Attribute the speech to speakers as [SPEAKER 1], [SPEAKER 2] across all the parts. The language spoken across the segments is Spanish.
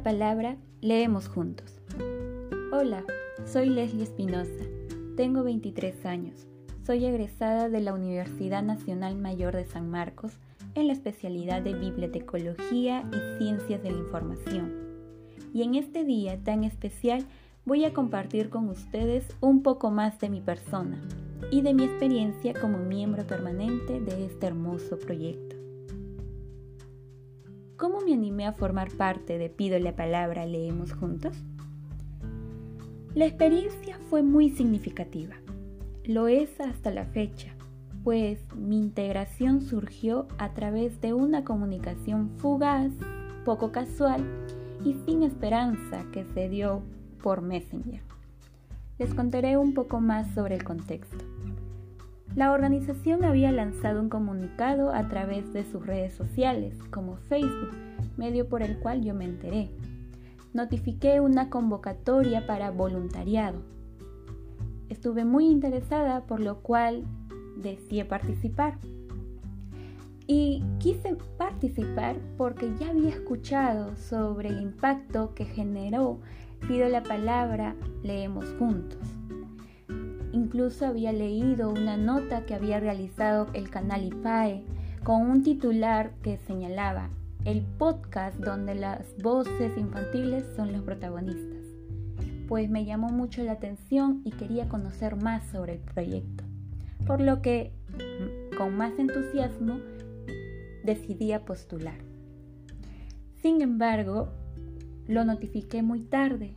[SPEAKER 1] la palabra, leemos juntos. Hola, soy Leslie Espinosa, tengo 23 años, soy egresada de la Universidad Nacional Mayor de San Marcos en la especialidad de Bibliotecología y Ciencias de la Información. Y en este día tan especial voy a compartir con ustedes un poco más de mi persona y de mi experiencia como miembro permanente de este hermoso proyecto. ¿Cómo me animé a formar parte de Pido la Palabra Leemos Juntos? La experiencia fue muy significativa. Lo es hasta la fecha, pues mi integración surgió a través de una comunicación fugaz, poco casual y sin esperanza que se dio por Messenger. Les contaré un poco más sobre el contexto. La organización había lanzado un comunicado a través de sus redes sociales, como Facebook, medio por el cual yo me enteré. Notifiqué una convocatoria para voluntariado. Estuve muy interesada, por lo cual decidí participar. Y quise participar porque ya había escuchado sobre el impacto que generó Pido la palabra, leemos juntos. Incluso había leído una nota que había realizado el canal IPAE con un titular que señalaba el podcast donde las voces infantiles son los protagonistas. Pues me llamó mucho la atención y quería conocer más sobre el proyecto. Por lo que, con más entusiasmo, decidí postular. Sin embargo, lo notifiqué muy tarde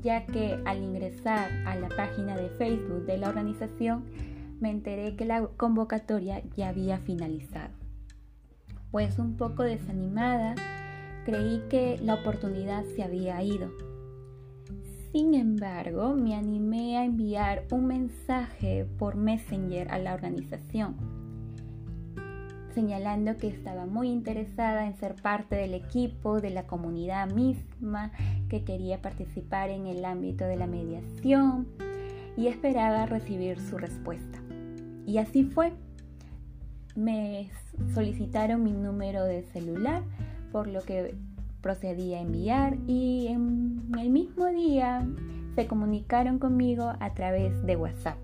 [SPEAKER 1] ya que al ingresar a la página de Facebook de la organización me enteré que la convocatoria ya había finalizado. Pues un poco desanimada, creí que la oportunidad se había ido. Sin embargo, me animé a enviar un mensaje por Messenger a la organización señalando que estaba muy interesada en ser parte del equipo, de la comunidad misma, que quería participar en el ámbito de la mediación y esperaba recibir su respuesta. Y así fue. Me solicitaron mi número de celular, por lo que procedí a enviar y en el mismo día se comunicaron conmigo a través de WhatsApp.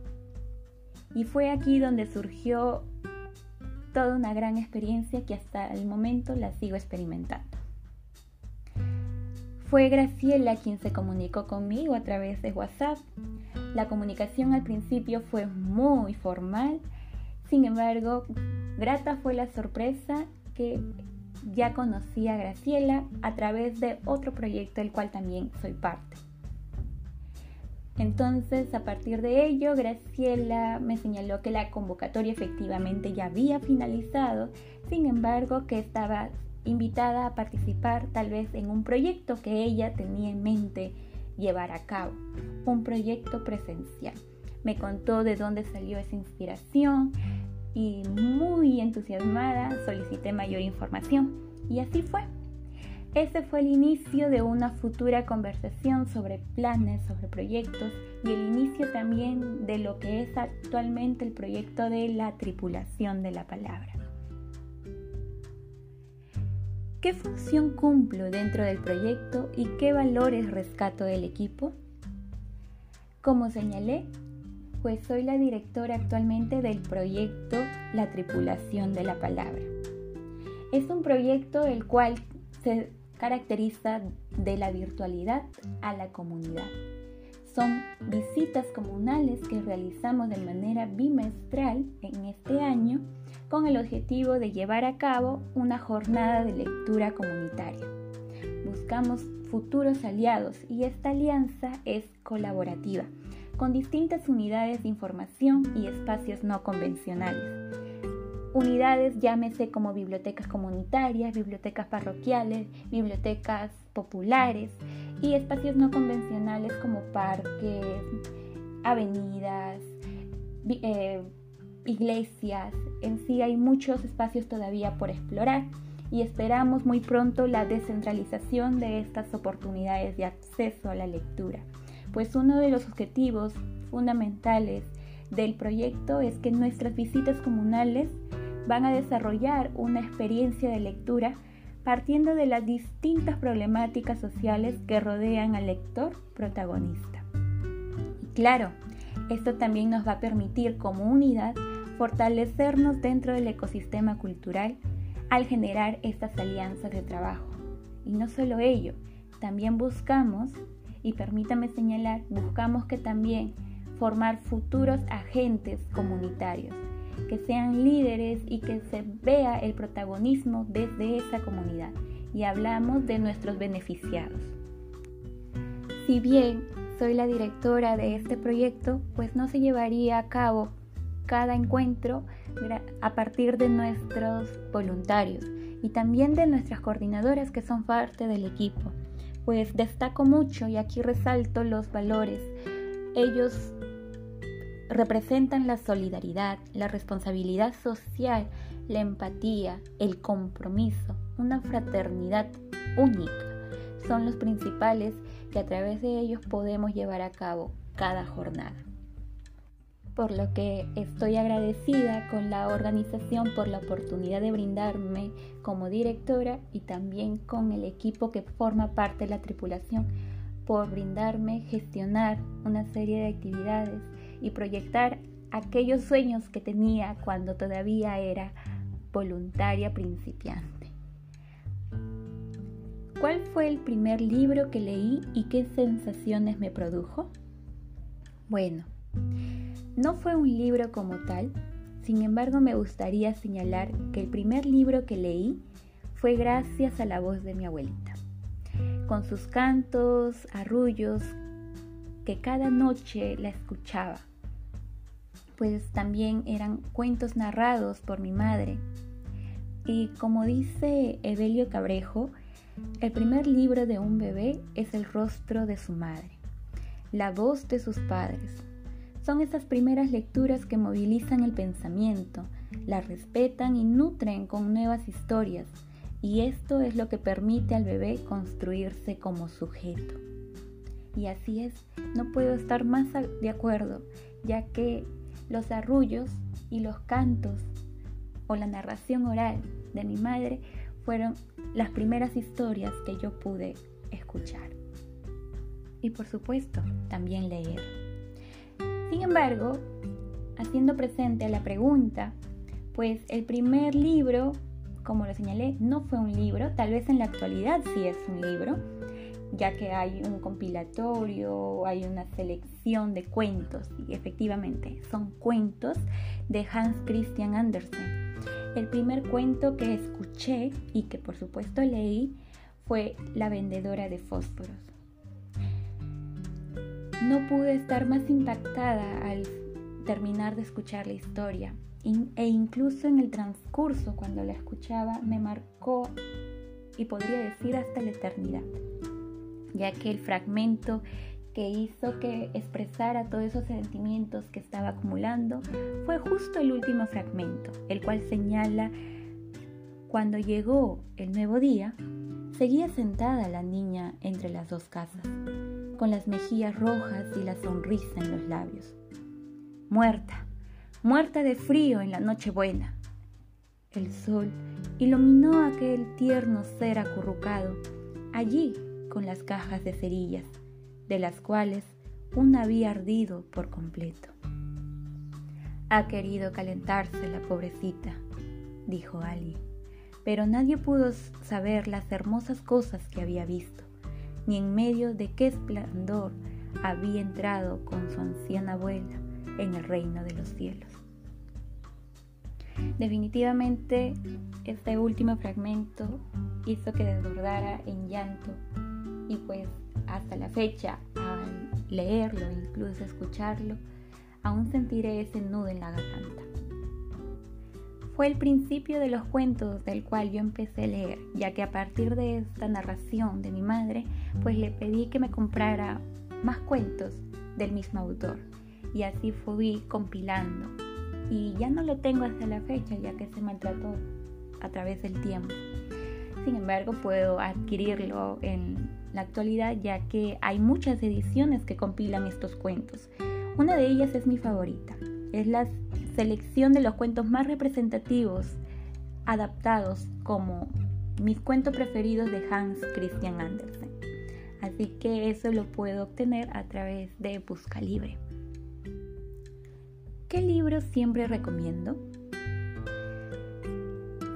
[SPEAKER 1] Y fue aquí donde surgió toda una gran experiencia que hasta el momento la sigo experimentando. Fue Graciela quien se comunicó conmigo a través de WhatsApp. La comunicación al principio fue muy formal, sin embargo, grata fue la sorpresa que ya conocí a Graciela a través de otro proyecto del cual también soy parte. Entonces, a partir de ello, Graciela me señaló que la convocatoria efectivamente ya había finalizado, sin embargo, que estaba invitada a participar tal vez en un proyecto que ella tenía en mente llevar a cabo, un proyecto presencial. Me contó de dónde salió esa inspiración y muy entusiasmada solicité mayor información y así fue. Ese fue el inicio de una futura conversación sobre planes, sobre proyectos y el inicio también de lo que es actualmente el proyecto de la tripulación de la palabra. ¿Qué función cumplo dentro del proyecto y qué valores rescato del equipo? Como señalé, pues soy la directora actualmente del proyecto La Tripulación de la Palabra. Es un proyecto el cual se caracteriza de la virtualidad a la comunidad. Son visitas comunales que realizamos de manera bimestral en este año con el objetivo de llevar a cabo una jornada de lectura comunitaria. Buscamos futuros aliados y esta alianza es colaborativa, con distintas unidades de información y espacios no convencionales unidades, llámese como bibliotecas comunitarias, bibliotecas parroquiales, bibliotecas populares y espacios no convencionales como parques, avenidas, eh, iglesias. En sí hay muchos espacios todavía por explorar y esperamos muy pronto la descentralización de estas oportunidades de acceso a la lectura, pues uno de los objetivos fundamentales del proyecto es que nuestras visitas comunales van a desarrollar una experiencia de lectura partiendo de las distintas problemáticas sociales que rodean al lector protagonista. Y claro, esto también nos va a permitir como unidad fortalecernos dentro del ecosistema cultural al generar estas alianzas de trabajo. Y no solo ello, también buscamos, y permítame señalar, buscamos que también formar futuros agentes comunitarios, que sean líderes y que se vea el protagonismo desde esa comunidad. Y hablamos de nuestros beneficiados. Si bien soy la directora de este proyecto, pues no se llevaría a cabo cada encuentro a partir de nuestros voluntarios y también de nuestras coordinadoras que son parte del equipo. Pues destaco mucho y aquí resalto los valores. Ellos representan la solidaridad, la responsabilidad social, la empatía, el compromiso, una fraternidad única. Son los principales que a través de ellos podemos llevar a cabo cada jornada. Por lo que estoy agradecida con la organización por la oportunidad de brindarme como directora y también con el equipo que forma parte de la tripulación por brindarme gestionar una serie de actividades y proyectar aquellos sueños que tenía cuando todavía era voluntaria principiante. ¿Cuál fue el primer libro que leí y qué sensaciones me produjo? Bueno, no fue un libro como tal, sin embargo me gustaría señalar que el primer libro que leí fue gracias a la voz de mi abuelita, con sus cantos, arrullos, que cada noche la escuchaba pues también eran cuentos narrados por mi madre. Y como dice Evelio Cabrejo, el primer libro de un bebé es el rostro de su madre, la voz de sus padres. Son esas primeras lecturas que movilizan el pensamiento, la respetan y nutren con nuevas historias, y esto es lo que permite al bebé construirse como sujeto. Y así es, no puedo estar más de acuerdo, ya que los arrullos y los cantos o la narración oral de mi madre fueron las primeras historias que yo pude escuchar. Y por supuesto, también leer. Sin embargo, haciendo presente la pregunta, pues el primer libro, como lo señalé, no fue un libro, tal vez en la actualidad sí es un libro, ya que hay un compilatorio, hay una selección de cuentos, y efectivamente son cuentos de Hans Christian Andersen. El primer cuento que escuché y que por supuesto leí fue La vendedora de fósforos. No pude estar más impactada al terminar de escuchar la historia. E incluso en el transcurso cuando la escuchaba me marcó y podría decir hasta la eternidad ya que el fragmento que hizo que expresara todos esos sentimientos que estaba acumulando fue justo el último fragmento, el cual señala cuando llegó el nuevo día, seguía sentada la niña entre las dos casas, con las mejillas rojas y la sonrisa en los labios. Muerta, muerta de frío en la noche buena. El sol iluminó aquel tierno ser acurrucado allí con las cajas de cerillas, de las cuales una había ardido por completo. Ha querido calentarse la pobrecita, dijo Ali, pero nadie pudo saber las hermosas cosas que había visto, ni en medio de qué esplendor había entrado con su anciana abuela en el reino de los cielos. Definitivamente, este último fragmento hizo que desbordara en llanto y pues hasta la fecha, al leerlo, incluso escucharlo, aún sentiré ese nudo en la garganta. Fue el principio de los cuentos del cual yo empecé a leer, ya que a partir de esta narración de mi madre, pues le pedí que me comprara más cuentos del mismo autor. Y así fui compilando. Y ya no lo tengo hasta la fecha, ya que se maltrató a través del tiempo. Sin embargo, puedo adquirirlo en la actualidad ya que hay muchas ediciones que compilan estos cuentos. Una de ellas es mi favorita. Es la selección de los cuentos más representativos adaptados como mis cuentos preferidos de Hans Christian Andersen. Así que eso lo puedo obtener a través de Busca Libre. ¿Qué libro siempre recomiendo?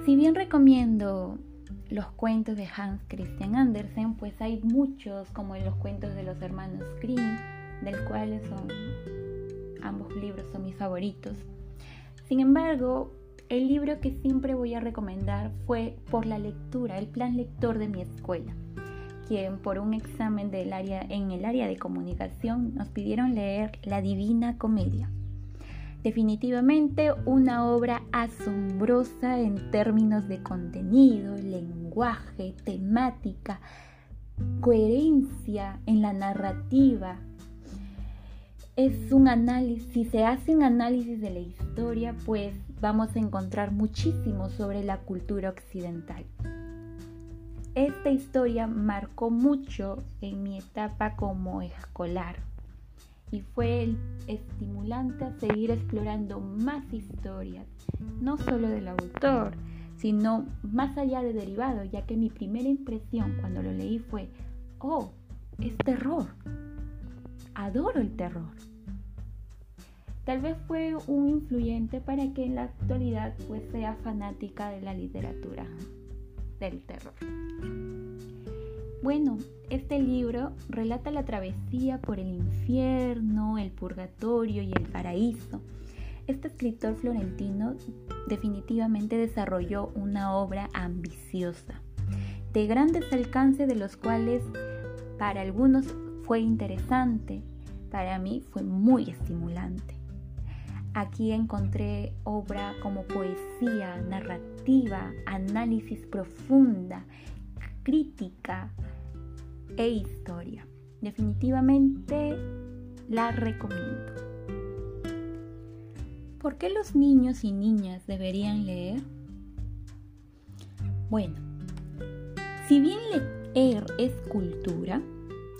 [SPEAKER 1] Si bien recomiendo los cuentos de Hans Christian Andersen, pues hay muchos como los cuentos de los hermanos Grimm, del cual son ambos libros son mis favoritos. Sin embargo, el libro que siempre voy a recomendar fue Por la lectura, el plan lector de mi escuela, quien por un examen en el área de comunicación nos pidieron leer La Divina Comedia. Definitivamente una obra asombrosa en términos de contenido, lenguaje, temática, coherencia en la narrativa, es un análisis, si se hace un análisis de la historia, pues vamos a encontrar muchísimo sobre la cultura occidental. Esta historia marcó mucho en mi etapa como escolar y fue el estimulante a seguir explorando más historias, no solo del autor, sino más allá de derivado, ya que mi primera impresión cuando lo leí fue, oh, es terror adoro el terror. Tal vez fue un influyente para que en la actualidad pues sea fanática de la literatura del terror. Bueno, este libro relata la travesía por el infierno, el purgatorio y el paraíso. Este escritor florentino definitivamente desarrolló una obra ambiciosa, de grandes alcances de los cuales para algunos fue interesante, para mí fue muy estimulante. Aquí encontré obra como poesía, narrativa, análisis profunda, crítica e historia. Definitivamente la recomiendo. ¿Por qué los niños y niñas deberían leer? Bueno, si bien leer es cultura,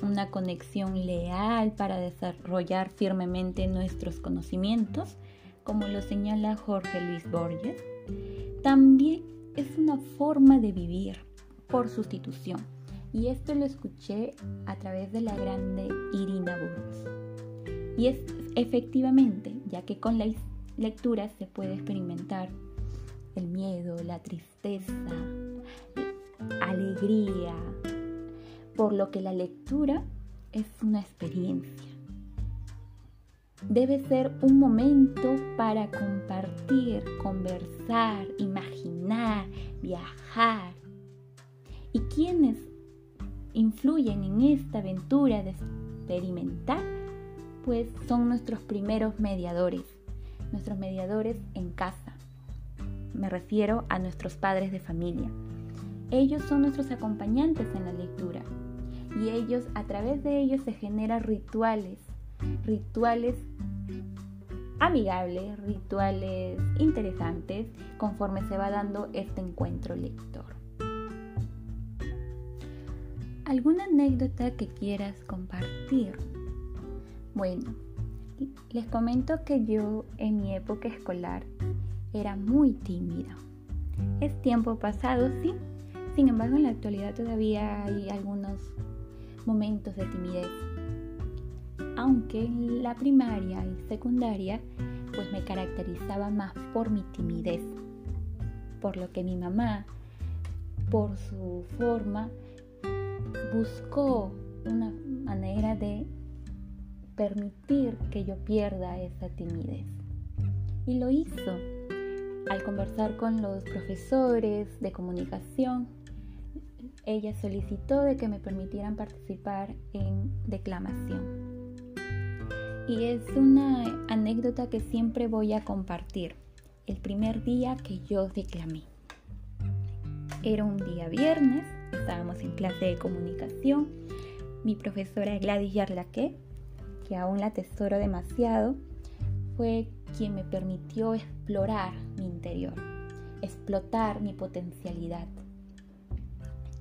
[SPEAKER 1] una conexión leal para desarrollar firmemente nuestros conocimientos, como lo señala Jorge Luis Borges, también es una forma de vivir por sustitución. Y esto lo escuché a través de la grande Irina Burgos. Y es efectivamente, ya que con la lectura se puede experimentar el miedo, la tristeza, alegría, por lo que la lectura es una experiencia. Debe ser un momento para compartir, conversar, imaginar, viajar. ¿Y quienes influyen en esta aventura de experimentar? Pues son nuestros primeros mediadores, nuestros mediadores en casa. Me refiero a nuestros padres de familia. Ellos son nuestros acompañantes en la lectura y ellos, a través de ellos se generan rituales, rituales amigables, rituales interesantes conforme se va dando este encuentro lector. ¿Alguna anécdota que quieras compartir? Bueno, les comento que yo en mi época escolar era muy tímida. Es tiempo pasado, sí. Sin embargo, en la actualidad todavía hay algunos momentos de timidez. Aunque en la primaria y secundaria pues me caracterizaba más por mi timidez, por lo que mi mamá, por su forma, buscó una manera de permitir que yo pierda esa timidez. Y lo hizo al conversar con los profesores de comunicación ella solicitó de que me permitieran participar en declamación. Y es una anécdota que siempre voy a compartir. El primer día que yo declamé. Era un día viernes, estábamos en clase de comunicación. Mi profesora Gladys Yarlaque, que aún la tesoro demasiado, fue quien me permitió explorar mi interior, explotar mi potencialidad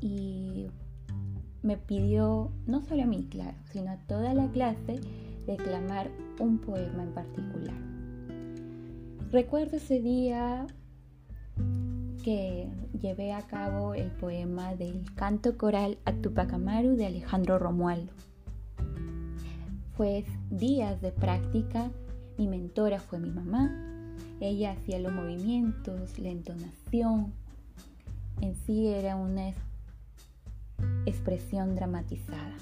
[SPEAKER 1] y me pidió, no solo a mí, claro, sino a toda la clase, declamar un poema en particular. Recuerdo ese día que llevé a cabo el poema del canto coral a Tupac Amaru de Alejandro Romualdo. Fue días de práctica, mi mentora fue mi mamá, ella hacía los movimientos, la entonación, en sí era una expresión dramatizada.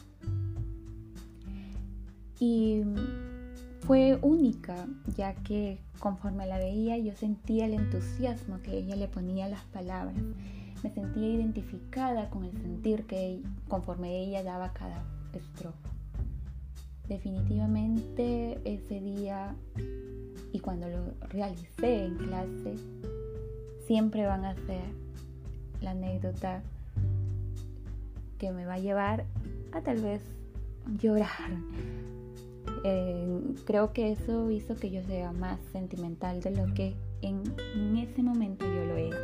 [SPEAKER 1] Y fue única, ya que conforme la veía yo sentía el entusiasmo que ella le ponía a las palabras. Me sentía identificada con el sentir que conforme ella daba cada estrofa. Definitivamente ese día y cuando lo realicé en clase, siempre van a ser la anécdota que me va a llevar a tal vez llorar eh, creo que eso hizo que yo sea más sentimental de lo que en, ese momento yo lo era.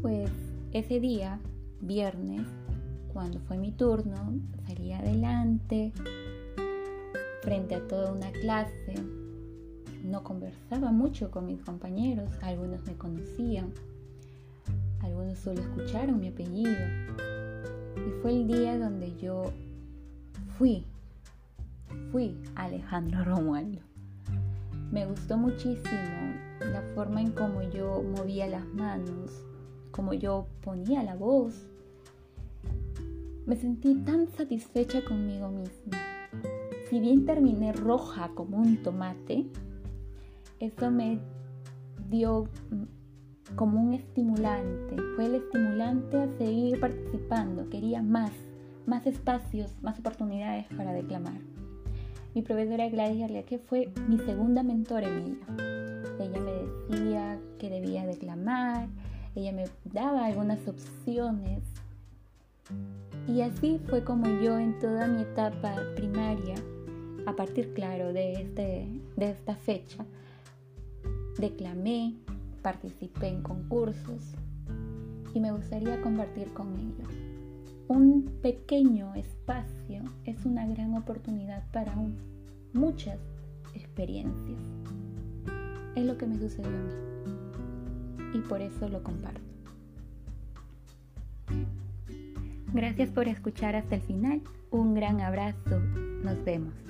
[SPEAKER 1] Pues ese día, viernes, cuando fue mi turno, salí adelante frente a toda una clase. No conversaba mucho con mis compañeros, algunos me conocían, algunos solo escucharon mi apellido. Y fue el día donde yo fui fui Alejandro Romualdo. Me gustó muchísimo la forma en cómo yo movía las manos, cómo yo ponía la voz. Me sentí tan satisfecha conmigo misma. Si bien terminé roja como un tomate, eso me dio como un estimulante. Fue el estimulante a seguir participando. Quería más, más espacios, más oportunidades para declamar. Mi profesora Gladys que fue mi segunda mentora en ello. Ella me decía que debía declamar, ella me daba algunas opciones. Y así fue como yo en toda mi etapa primaria, a partir, claro, de, este, de esta fecha, declamé, participé en concursos y me gustaría compartir con ellos. Un pequeño espacio es una gran oportunidad para muchas experiencias. Es lo que me sucedió a mí y por eso lo comparto. Gracias por escuchar hasta el final. Un gran abrazo. Nos vemos.